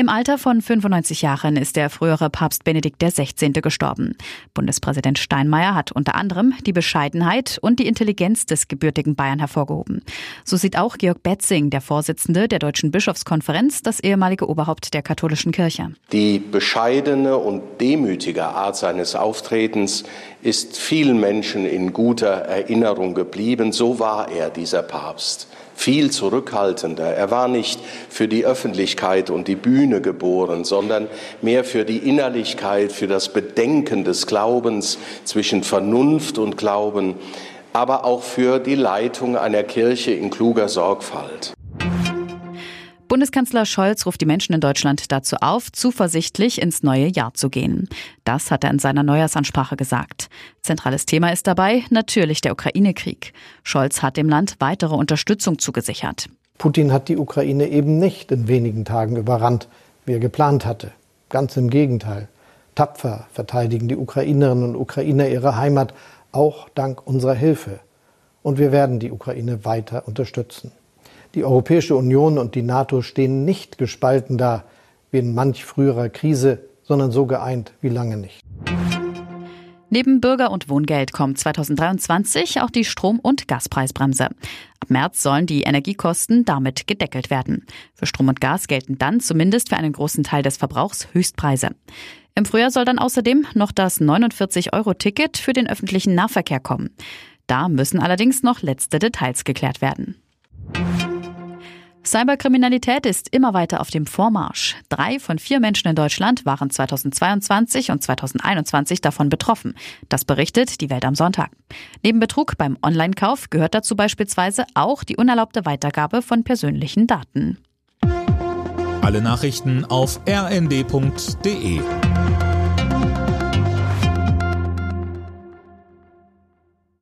Im Alter von 95 Jahren ist der frühere Papst Benedikt XVI. gestorben. Bundespräsident Steinmeier hat unter anderem die Bescheidenheit und die Intelligenz des gebürtigen Bayern hervorgehoben. So sieht auch Georg Betzing, der Vorsitzende der Deutschen Bischofskonferenz, das ehemalige Oberhaupt der katholischen Kirche. Die bescheidene und demütige Art seines Auftretens ist vielen Menschen in guter Erinnerung geblieben. So war er, dieser Papst viel zurückhaltender. Er war nicht für die Öffentlichkeit und die Bühne geboren, sondern mehr für die Innerlichkeit, für das Bedenken des Glaubens zwischen Vernunft und Glauben, aber auch für die Leitung einer Kirche in kluger Sorgfalt. Bundeskanzler Scholz ruft die Menschen in Deutschland dazu auf, zuversichtlich ins neue Jahr zu gehen. Das hat er in seiner Neujahrsansprache gesagt. Zentrales Thema ist dabei natürlich der Ukraine-Krieg. Scholz hat dem Land weitere Unterstützung zugesichert. Putin hat die Ukraine eben nicht in wenigen Tagen überrannt, wie er geplant hatte. Ganz im Gegenteil. Tapfer verteidigen die Ukrainerinnen und Ukrainer ihre Heimat, auch dank unserer Hilfe. Und wir werden die Ukraine weiter unterstützen. Die Europäische Union und die NATO stehen nicht gespalten da, wie in manch früherer Krise, sondern so geeint wie lange nicht. Neben Bürger- und Wohngeld kommt 2023 auch die Strom- und Gaspreisbremse. Ab März sollen die Energiekosten damit gedeckelt werden. Für Strom und Gas gelten dann zumindest für einen großen Teil des Verbrauchs Höchstpreise. Im Frühjahr soll dann außerdem noch das 49-Euro-Ticket für den öffentlichen Nahverkehr kommen. Da müssen allerdings noch letzte Details geklärt werden. Cyberkriminalität ist immer weiter auf dem Vormarsch. Drei von vier Menschen in Deutschland waren 2022 und 2021 davon betroffen. Das berichtet die Welt am Sonntag. Neben Betrug beim Online-Kauf gehört dazu beispielsweise auch die unerlaubte Weitergabe von persönlichen Daten. Alle Nachrichten auf rnd.de